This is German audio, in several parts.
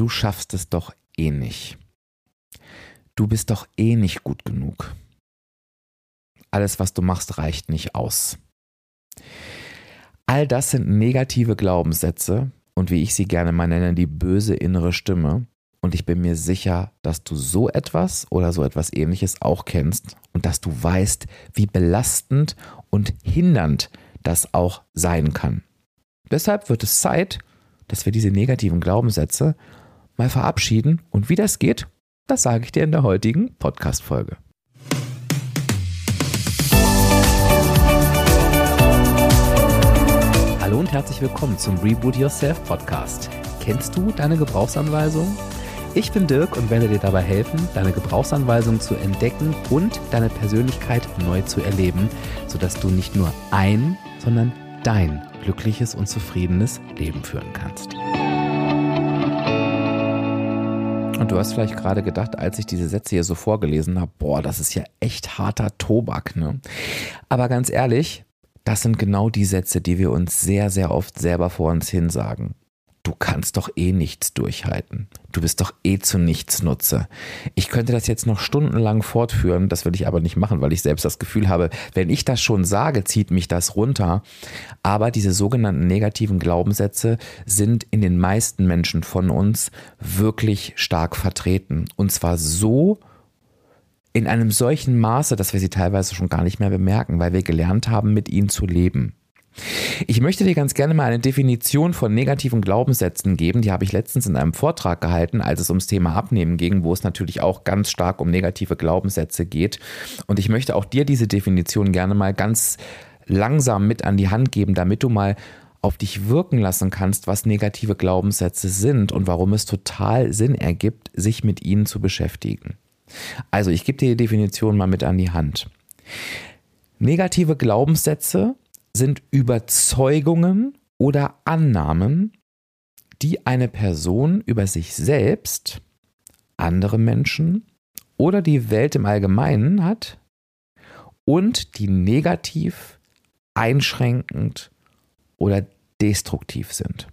du schaffst es doch eh nicht. Du bist doch eh nicht gut genug. Alles, was du machst, reicht nicht aus. All das sind negative Glaubenssätze und wie ich sie gerne mal nenne, die böse innere Stimme. Und ich bin mir sicher, dass du so etwas oder so etwas ähnliches auch kennst und dass du weißt, wie belastend und hindernd das auch sein kann. Deshalb wird es Zeit, dass wir diese negativen Glaubenssätze mal verabschieden. Und wie das geht, das sage ich dir in der heutigen Podcast-Folge. Hallo und herzlich willkommen zum Reboot Yourself Podcast. Kennst du deine Gebrauchsanweisung? Ich bin Dirk und werde dir dabei helfen, deine Gebrauchsanweisung zu entdecken und deine Persönlichkeit neu zu erleben, sodass du nicht nur ein, sondern dein glückliches und zufriedenes Leben führen kannst. Und du hast vielleicht gerade gedacht, als ich diese Sätze hier so vorgelesen habe, boah, das ist ja echt harter Tobak, ne? Aber ganz ehrlich, das sind genau die Sätze, die wir uns sehr, sehr oft selber vor uns hinsagen du kannst doch eh nichts durchhalten. Du bist doch eh zu nichts Nutze. Ich könnte das jetzt noch stundenlang fortführen, das will ich aber nicht machen, weil ich selbst das Gefühl habe, wenn ich das schon sage, zieht mich das runter. Aber diese sogenannten negativen Glaubenssätze sind in den meisten Menschen von uns wirklich stark vertreten. Und zwar so, in einem solchen Maße, dass wir sie teilweise schon gar nicht mehr bemerken, weil wir gelernt haben, mit ihnen zu leben. Ich möchte dir ganz gerne mal eine Definition von negativen Glaubenssätzen geben. Die habe ich letztens in einem Vortrag gehalten, als es ums Thema Abnehmen ging, wo es natürlich auch ganz stark um negative Glaubenssätze geht. Und ich möchte auch dir diese Definition gerne mal ganz langsam mit an die Hand geben, damit du mal auf dich wirken lassen kannst, was negative Glaubenssätze sind und warum es total Sinn ergibt, sich mit ihnen zu beschäftigen. Also, ich gebe dir die Definition mal mit an die Hand. Negative Glaubenssätze sind Überzeugungen oder Annahmen, die eine Person über sich selbst, andere Menschen oder die Welt im Allgemeinen hat und die negativ, einschränkend oder destruktiv sind.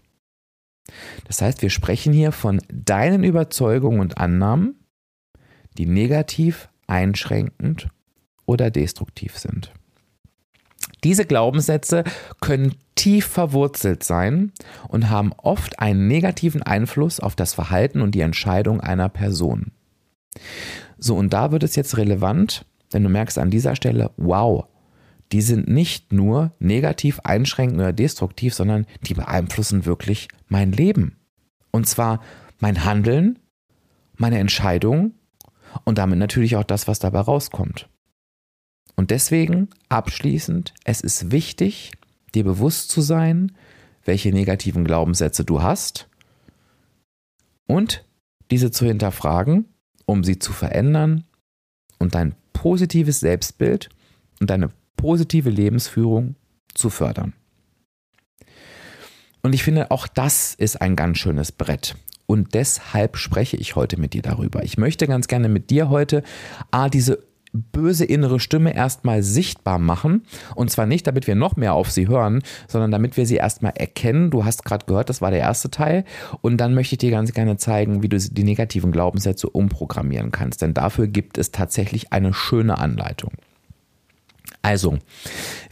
Das heißt, wir sprechen hier von deinen Überzeugungen und Annahmen, die negativ, einschränkend oder destruktiv sind. Diese Glaubenssätze können tief verwurzelt sein und haben oft einen negativen Einfluss auf das Verhalten und die Entscheidung einer Person. So, und da wird es jetzt relevant, wenn du merkst an dieser Stelle, wow, die sind nicht nur negativ, einschränkend oder destruktiv, sondern die beeinflussen wirklich mein Leben. Und zwar mein Handeln, meine Entscheidung und damit natürlich auch das, was dabei rauskommt. Und deswegen abschließend, es ist wichtig, dir bewusst zu sein, welche negativen Glaubenssätze du hast und diese zu hinterfragen, um sie zu verändern und dein positives Selbstbild und deine positive Lebensführung zu fördern. Und ich finde, auch das ist ein ganz schönes Brett. Und deshalb spreche ich heute mit dir darüber. Ich möchte ganz gerne mit dir heute A, diese böse innere Stimme erstmal sichtbar machen. Und zwar nicht, damit wir noch mehr auf sie hören, sondern damit wir sie erstmal erkennen. Du hast gerade gehört, das war der erste Teil. Und dann möchte ich dir ganz gerne zeigen, wie du die negativen Glaubenssätze umprogrammieren kannst. Denn dafür gibt es tatsächlich eine schöne Anleitung. Also,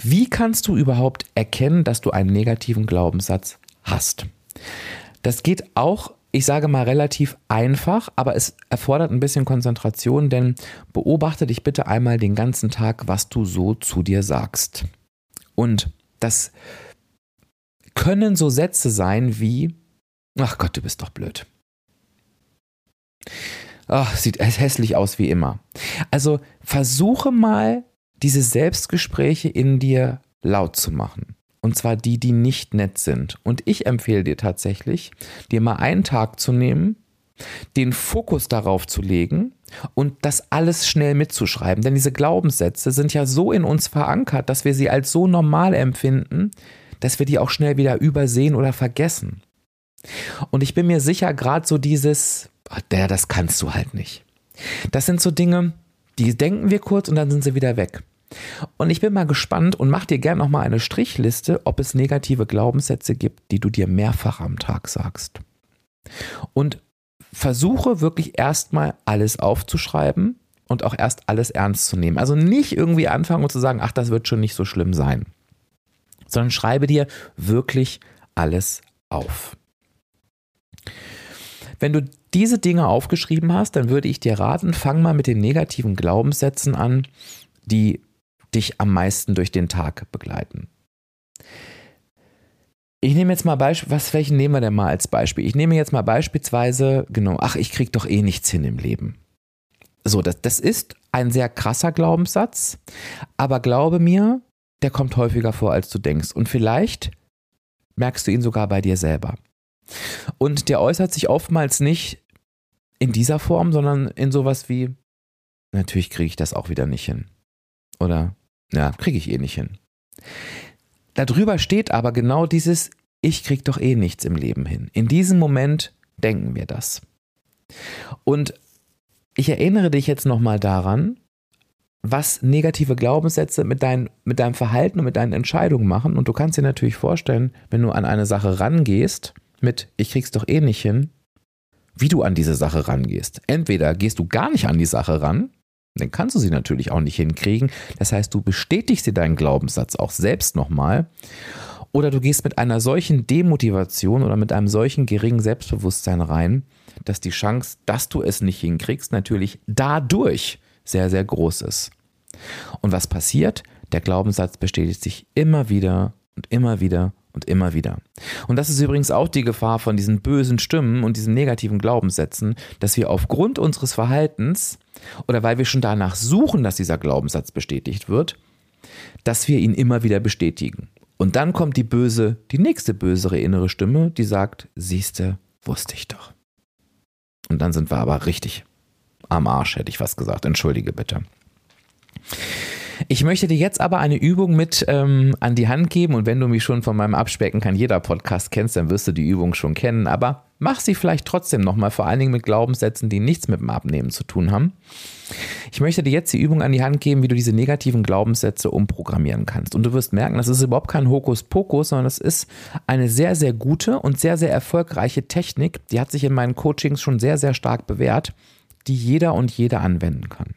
wie kannst du überhaupt erkennen, dass du einen negativen Glaubenssatz hast? Das geht auch ich sage mal relativ einfach, aber es erfordert ein bisschen Konzentration, denn beobachte dich bitte einmal den ganzen Tag, was du so zu dir sagst. Und das können so Sätze sein wie, ach Gott, du bist doch blöd. Ach, sieht hässlich aus wie immer. Also versuche mal, diese Selbstgespräche in dir laut zu machen. Und zwar die, die nicht nett sind. Und ich empfehle dir tatsächlich, dir mal einen Tag zu nehmen, den Fokus darauf zu legen und das alles schnell mitzuschreiben. Denn diese Glaubenssätze sind ja so in uns verankert, dass wir sie als so normal empfinden, dass wir die auch schnell wieder übersehen oder vergessen. Und ich bin mir sicher, gerade so dieses, oh, der, das kannst du halt nicht. Das sind so Dinge, die denken wir kurz und dann sind sie wieder weg. Und ich bin mal gespannt und mach dir gerne noch mal eine Strichliste, ob es negative Glaubenssätze gibt, die du dir mehrfach am Tag sagst. Und versuche wirklich erstmal alles aufzuschreiben und auch erst alles ernst zu nehmen. Also nicht irgendwie anfangen und zu sagen, ach, das wird schon nicht so schlimm sein, sondern schreibe dir wirklich alles auf. Wenn du diese Dinge aufgeschrieben hast, dann würde ich dir raten, fang mal mit den negativen Glaubenssätzen an, die dich am meisten durch den Tag begleiten. Ich nehme jetzt mal Beispiel, was, welchen nehmen wir denn mal als Beispiel? Ich nehme jetzt mal beispielsweise, genau, ach, ich krieg doch eh nichts hin im Leben. So, das, das ist ein sehr krasser Glaubenssatz, aber glaube mir, der kommt häufiger vor, als du denkst. Und vielleicht merkst du ihn sogar bei dir selber. Und der äußert sich oftmals nicht in dieser Form, sondern in sowas wie, natürlich kriege ich das auch wieder nicht hin. Oder, ja, kriege ich eh nicht hin. Darüber steht aber genau dieses, ich kriege doch eh nichts im Leben hin. In diesem Moment denken wir das. Und ich erinnere dich jetzt nochmal daran, was negative Glaubenssätze mit, dein, mit deinem Verhalten und mit deinen Entscheidungen machen. Und du kannst dir natürlich vorstellen, wenn du an eine Sache rangehst, mit ich krieg's doch eh nicht hin, wie du an diese Sache rangehst. Entweder gehst du gar nicht an die Sache ran, dann kannst du sie natürlich auch nicht hinkriegen. Das heißt, du bestätigst dir deinen Glaubenssatz auch selbst nochmal. Oder du gehst mit einer solchen Demotivation oder mit einem solchen geringen Selbstbewusstsein rein, dass die Chance, dass du es nicht hinkriegst, natürlich dadurch sehr, sehr groß ist. Und was passiert? Der Glaubenssatz bestätigt sich immer wieder und immer wieder und immer wieder. Und das ist übrigens auch die Gefahr von diesen bösen Stimmen und diesen negativen Glaubenssätzen, dass wir aufgrund unseres Verhaltens oder weil wir schon danach suchen, dass dieser Glaubenssatz bestätigt wird, dass wir ihn immer wieder bestätigen. Und dann kommt die böse, die nächste bösere innere Stimme, die sagt, siehste, wusste ich doch. Und dann sind wir aber richtig am Arsch, hätte ich fast gesagt. Entschuldige bitte. Ich möchte dir jetzt aber eine Übung mit ähm, an die Hand geben und wenn du mich schon von meinem Abspecken kann jeder Podcast kennst, dann wirst du die Übung schon kennen, aber mach sie vielleicht trotzdem nochmal, vor allen Dingen mit Glaubenssätzen, die nichts mit dem Abnehmen zu tun haben. Ich möchte dir jetzt die Übung an die Hand geben, wie du diese negativen Glaubenssätze umprogrammieren kannst. Und du wirst merken, das ist überhaupt kein Hokuspokus, sondern das ist eine sehr, sehr gute und sehr, sehr erfolgreiche Technik. Die hat sich in meinen Coachings schon sehr, sehr stark bewährt, die jeder und jede anwenden kann.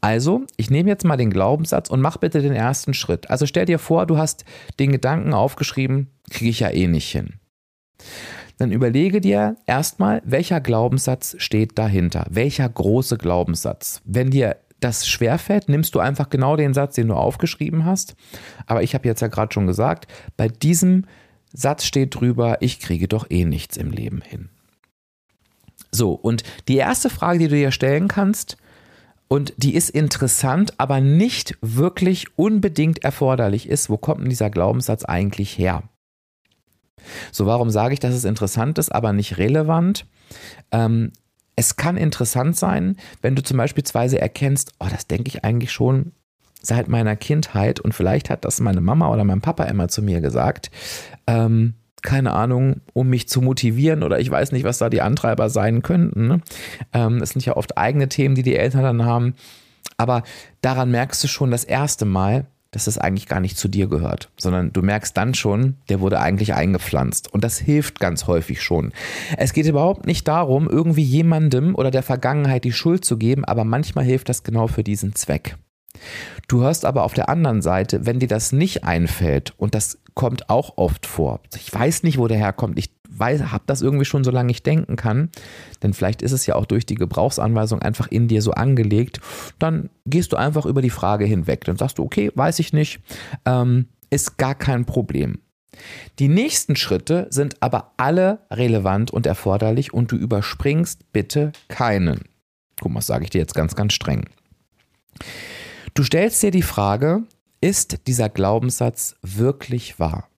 Also, ich nehme jetzt mal den Glaubenssatz und mach bitte den ersten Schritt. Also stell dir vor, du hast den Gedanken aufgeschrieben, kriege ich ja eh nicht hin. Dann überlege dir erstmal, welcher Glaubenssatz steht dahinter? Welcher große Glaubenssatz? Wenn dir das schwerfällt, nimmst du einfach genau den Satz, den du aufgeschrieben hast. Aber ich habe jetzt ja gerade schon gesagt, bei diesem Satz steht drüber, ich kriege doch eh nichts im Leben hin. So, und die erste Frage, die du dir stellen kannst, und die ist interessant, aber nicht wirklich unbedingt erforderlich ist, wo kommt denn dieser Glaubenssatz eigentlich her? So, warum sage ich, dass es interessant ist, aber nicht relevant? Ähm, es kann interessant sein, wenn du zum Beispiel erkennst, oh, das denke ich eigentlich schon seit meiner Kindheit und vielleicht hat das meine Mama oder mein Papa immer zu mir gesagt. Ähm, keine Ahnung, um mich zu motivieren oder ich weiß nicht, was da die Antreiber sein könnten. Ne? Ähm, es sind ja oft eigene Themen, die die Eltern dann haben. Aber daran merkst du schon das erste Mal, dass es eigentlich gar nicht zu dir gehört, sondern du merkst dann schon, der wurde eigentlich eingepflanzt. Und das hilft ganz häufig schon. Es geht überhaupt nicht darum, irgendwie jemandem oder der Vergangenheit die Schuld zu geben, aber manchmal hilft das genau für diesen Zweck. Du hörst aber auf der anderen Seite, wenn dir das nicht einfällt, und das kommt auch oft vor, ich weiß nicht, wo der herkommt, ich habe das irgendwie schon, solange ich denken kann, denn vielleicht ist es ja auch durch die Gebrauchsanweisung einfach in dir so angelegt, dann gehst du einfach über die Frage hinweg. Dann sagst du, okay, weiß ich nicht, ähm, ist gar kein Problem. Die nächsten Schritte sind aber alle relevant und erforderlich und du überspringst bitte keinen. Guck mal, das sage ich dir jetzt ganz, ganz streng. Du stellst dir die Frage, ist dieser Glaubenssatz wirklich wahr?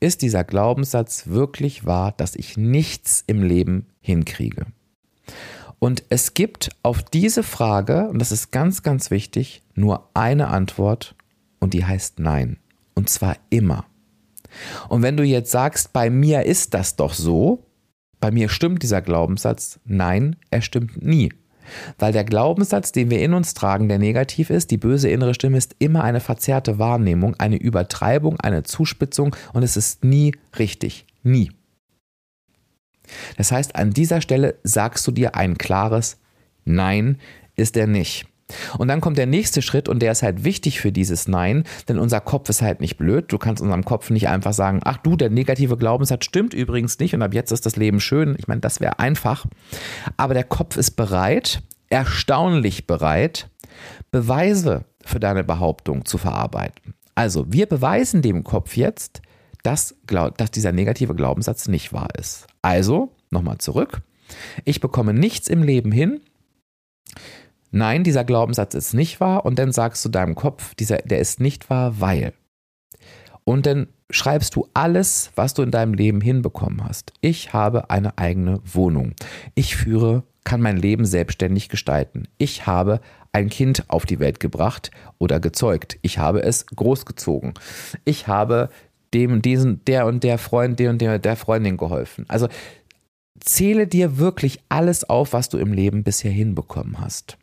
Ist dieser Glaubenssatz wirklich wahr, dass ich nichts im Leben hinkriege? Und es gibt auf diese Frage, und das ist ganz, ganz wichtig, nur eine Antwort und die heißt Nein. Und zwar immer. Und wenn du jetzt sagst, bei mir ist das doch so, bei mir stimmt dieser Glaubenssatz, nein, er stimmt nie. Weil der Glaubenssatz, den wir in uns tragen, der negativ ist, die böse innere Stimme ist immer eine verzerrte Wahrnehmung, eine Übertreibung, eine Zuspitzung und es ist nie richtig. Nie. Das heißt, an dieser Stelle sagst du dir ein klares Nein ist er nicht. Und dann kommt der nächste Schritt und der ist halt wichtig für dieses Nein, denn unser Kopf ist halt nicht blöd. Du kannst unserem Kopf nicht einfach sagen, ach du, der negative Glaubenssatz stimmt übrigens nicht und ab jetzt ist das Leben schön. Ich meine, das wäre einfach. Aber der Kopf ist bereit, erstaunlich bereit, Beweise für deine Behauptung zu verarbeiten. Also, wir beweisen dem Kopf jetzt, dass, dass dieser negative Glaubenssatz nicht wahr ist. Also, nochmal zurück. Ich bekomme nichts im Leben hin, nein, dieser Glaubenssatz ist nicht wahr und dann sagst du deinem Kopf, dieser, der ist nicht wahr, weil. Und dann schreibst du alles, was du in deinem Leben hinbekommen hast. Ich habe eine eigene Wohnung. Ich führe, kann mein Leben selbstständig gestalten. Ich habe ein Kind auf die Welt gebracht oder gezeugt. Ich habe es großgezogen. Ich habe dem, diesen, der und der Freund, der und der, der Freundin geholfen. Also zähle dir wirklich alles auf, was du im Leben bisher hinbekommen hast.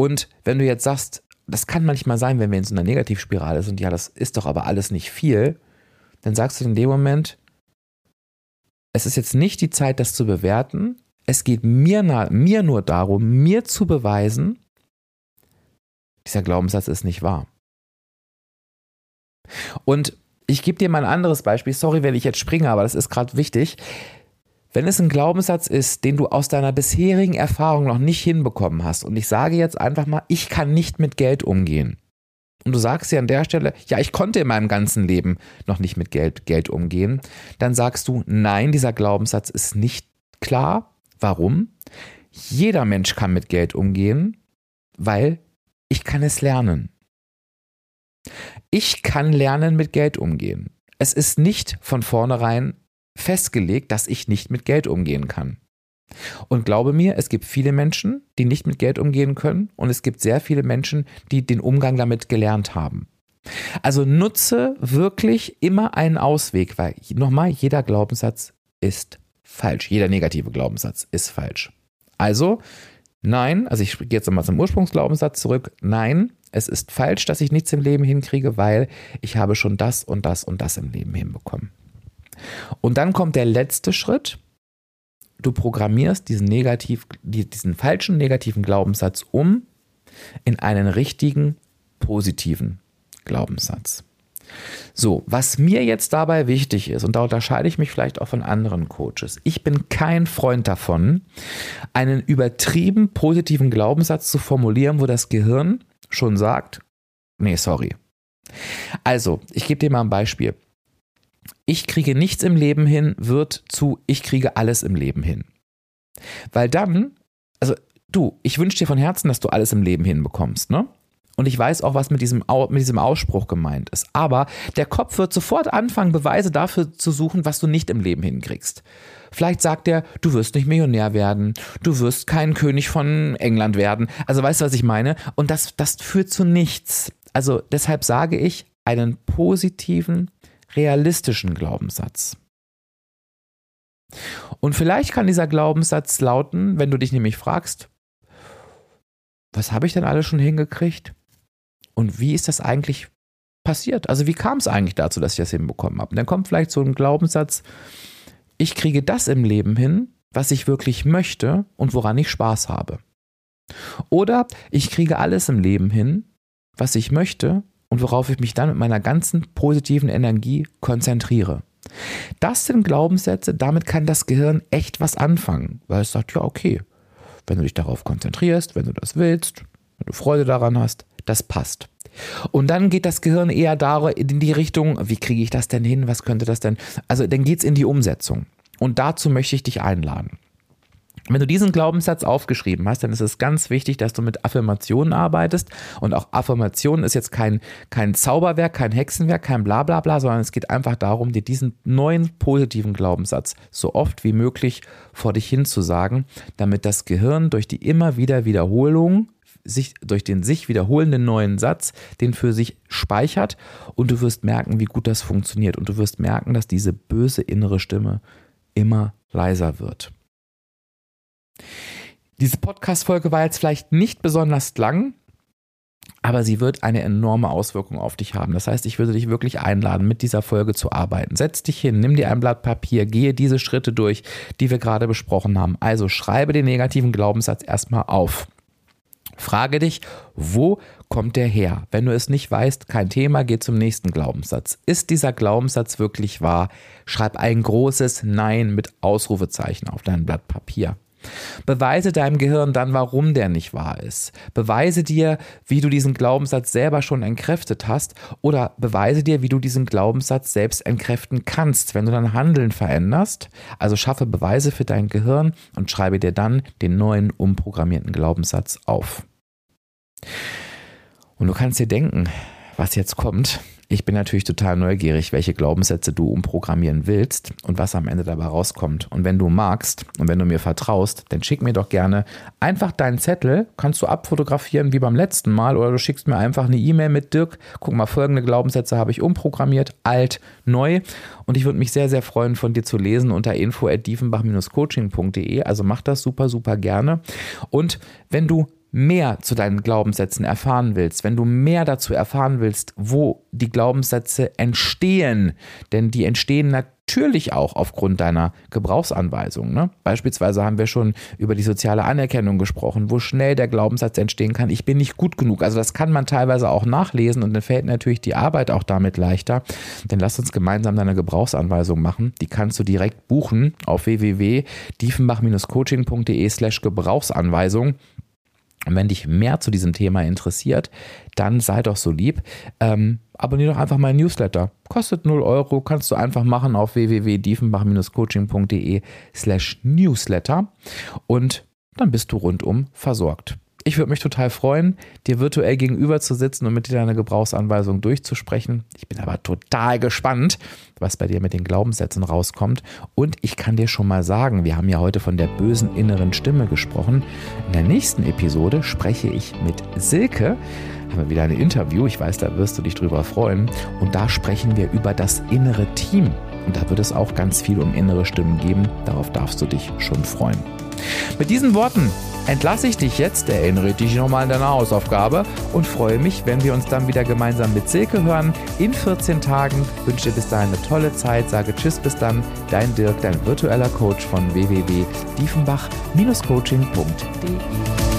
Und wenn du jetzt sagst, das kann manchmal sein, wenn wir in so einer Negativspirale sind, ja, das ist doch aber alles nicht viel, dann sagst du in dem Moment, es ist jetzt nicht die Zeit, das zu bewerten. Es geht mir, mir nur darum, mir zu beweisen, dieser Glaubenssatz ist nicht wahr. Und ich gebe dir mal ein anderes Beispiel. Sorry, wenn ich jetzt springe, aber das ist gerade wichtig. Wenn es ein Glaubenssatz ist, den du aus deiner bisherigen Erfahrung noch nicht hinbekommen hast, und ich sage jetzt einfach mal, ich kann nicht mit Geld umgehen. Und du sagst dir an der Stelle, ja, ich konnte in meinem ganzen Leben noch nicht mit Geld, Geld umgehen, dann sagst du, nein, dieser Glaubenssatz ist nicht klar. Warum? Jeder Mensch kann mit Geld umgehen, weil ich kann es lernen. Ich kann lernen, mit Geld umgehen. Es ist nicht von vornherein festgelegt, dass ich nicht mit Geld umgehen kann. Und glaube mir, es gibt viele Menschen, die nicht mit Geld umgehen können und es gibt sehr viele Menschen, die den Umgang damit gelernt haben. Also nutze wirklich immer einen Ausweg, weil nochmal, jeder Glaubenssatz ist falsch. Jeder negative Glaubenssatz ist falsch. Also, nein, also ich gehe jetzt nochmal zum Ursprungsglaubenssatz zurück. Nein, es ist falsch, dass ich nichts im Leben hinkriege, weil ich habe schon das und das und das im Leben hinbekommen. Und dann kommt der letzte Schritt. Du programmierst diesen, negativ, diesen falschen negativen Glaubenssatz um in einen richtigen positiven Glaubenssatz. So, was mir jetzt dabei wichtig ist, und da unterscheide ich mich vielleicht auch von anderen Coaches, ich bin kein Freund davon, einen übertrieben positiven Glaubenssatz zu formulieren, wo das Gehirn schon sagt, nee, sorry. Also, ich gebe dir mal ein Beispiel ich kriege nichts im Leben hin, wird zu ich kriege alles im Leben hin. Weil dann, also du, ich wünsche dir von Herzen, dass du alles im Leben hinbekommst, ne? Und ich weiß auch, was mit diesem, mit diesem Ausspruch gemeint ist. Aber der Kopf wird sofort anfangen, Beweise dafür zu suchen, was du nicht im Leben hinkriegst. Vielleicht sagt er, du wirst nicht Millionär werden, du wirst kein König von England werden. Also weißt du, was ich meine? Und das, das führt zu nichts. Also deshalb sage ich, einen positiven realistischen Glaubenssatz. Und vielleicht kann dieser Glaubenssatz lauten, wenn du dich nämlich fragst, was habe ich denn alles schon hingekriegt? Und wie ist das eigentlich passiert? Also wie kam es eigentlich dazu, dass ich das hinbekommen habe? Und dann kommt vielleicht so ein Glaubenssatz, ich kriege das im Leben hin, was ich wirklich möchte und woran ich Spaß habe. Oder ich kriege alles im Leben hin, was ich möchte und worauf ich mich dann mit meiner ganzen positiven Energie konzentriere. Das sind Glaubenssätze, damit kann das Gehirn echt was anfangen, weil es sagt, ja, okay, wenn du dich darauf konzentrierst, wenn du das willst, wenn du Freude daran hast, das passt. Und dann geht das Gehirn eher in die Richtung, wie kriege ich das denn hin, was könnte das denn? Also dann geht es in die Umsetzung. Und dazu möchte ich dich einladen. Wenn du diesen Glaubenssatz aufgeschrieben hast, dann ist es ganz wichtig, dass du mit Affirmationen arbeitest. Und auch Affirmationen ist jetzt kein, kein Zauberwerk, kein Hexenwerk, kein Blablabla, bla bla, sondern es geht einfach darum, dir diesen neuen positiven Glaubenssatz so oft wie möglich vor dich hinzusagen, damit das Gehirn durch die immer wieder Wiederholung sich durch den sich wiederholenden neuen Satz den für sich speichert und du wirst merken, wie gut das funktioniert und du wirst merken, dass diese böse innere Stimme immer leiser wird. Diese Podcast-Folge war jetzt vielleicht nicht besonders lang, aber sie wird eine enorme Auswirkung auf dich haben. Das heißt, ich würde dich wirklich einladen, mit dieser Folge zu arbeiten. Setz dich hin, nimm dir ein Blatt Papier, gehe diese Schritte durch, die wir gerade besprochen haben. Also schreibe den negativen Glaubenssatz erstmal auf. Frage dich, wo kommt der her? Wenn du es nicht weißt, kein Thema, geh zum nächsten Glaubenssatz. Ist dieser Glaubenssatz wirklich wahr? Schreib ein großes Nein mit Ausrufezeichen auf dein Blatt Papier. Beweise deinem Gehirn dann, warum der nicht wahr ist. Beweise dir, wie du diesen Glaubenssatz selber schon entkräftet hast oder beweise dir, wie du diesen Glaubenssatz selbst entkräften kannst, wenn du dein Handeln veränderst. Also schaffe Beweise für dein Gehirn und schreibe dir dann den neuen umprogrammierten Glaubenssatz auf. Und du kannst dir denken, was jetzt kommt. Ich bin natürlich total neugierig, welche Glaubenssätze du umprogrammieren willst und was am Ende dabei rauskommt. Und wenn du magst und wenn du mir vertraust, dann schick mir doch gerne einfach deinen Zettel, kannst du abfotografieren wie beim letzten Mal oder du schickst mir einfach eine E-Mail mit Dirk. Guck mal, folgende Glaubenssätze habe ich umprogrammiert, alt, neu. Und ich würde mich sehr, sehr freuen, von dir zu lesen unter info@diefenbach-coaching.de. Also mach das super, super gerne. Und wenn du mehr zu deinen Glaubenssätzen erfahren willst, wenn du mehr dazu erfahren willst, wo die Glaubenssätze entstehen, denn die entstehen natürlich auch aufgrund deiner Gebrauchsanweisung. Ne? Beispielsweise haben wir schon über die soziale Anerkennung gesprochen, wo schnell der Glaubenssatz entstehen kann, ich bin nicht gut genug. Also das kann man teilweise auch nachlesen und dann fällt natürlich die Arbeit auch damit leichter. Denn lass uns gemeinsam deine Gebrauchsanweisung machen. Die kannst du direkt buchen auf www.diefenbach-coaching.de slash Gebrauchsanweisung. Und wenn dich mehr zu diesem Thema interessiert, dann sei doch so lieb. Ähm, abonniere doch einfach meinen Newsletter. Kostet 0 Euro, kannst du einfach machen auf www.diefenbach-coaching.de slash Newsletter und dann bist du rundum versorgt. Ich würde mich total freuen, dir virtuell gegenüber zu sitzen und mit dir deine Gebrauchsanweisung durchzusprechen. Ich bin aber total gespannt, was bei dir mit den Glaubenssätzen rauskommt. Und ich kann dir schon mal sagen, wir haben ja heute von der bösen inneren Stimme gesprochen. In der nächsten Episode spreche ich mit Silke. Haben wir wieder ein Interview. Ich weiß, da wirst du dich drüber freuen. Und da sprechen wir über das innere Team. Und da wird es auch ganz viel um innere Stimmen geben. Darauf darfst du dich schon freuen. Mit diesen Worten entlasse ich dich jetzt, erinnere dich nochmal an deine Hausaufgabe und freue mich, wenn wir uns dann wieder gemeinsam mit Silke hören. In 14 Tagen wünsche dir bis dahin eine tolle Zeit, sage Tschüss bis dann, dein Dirk, dein virtueller Coach von www.diefenbach-coaching.de.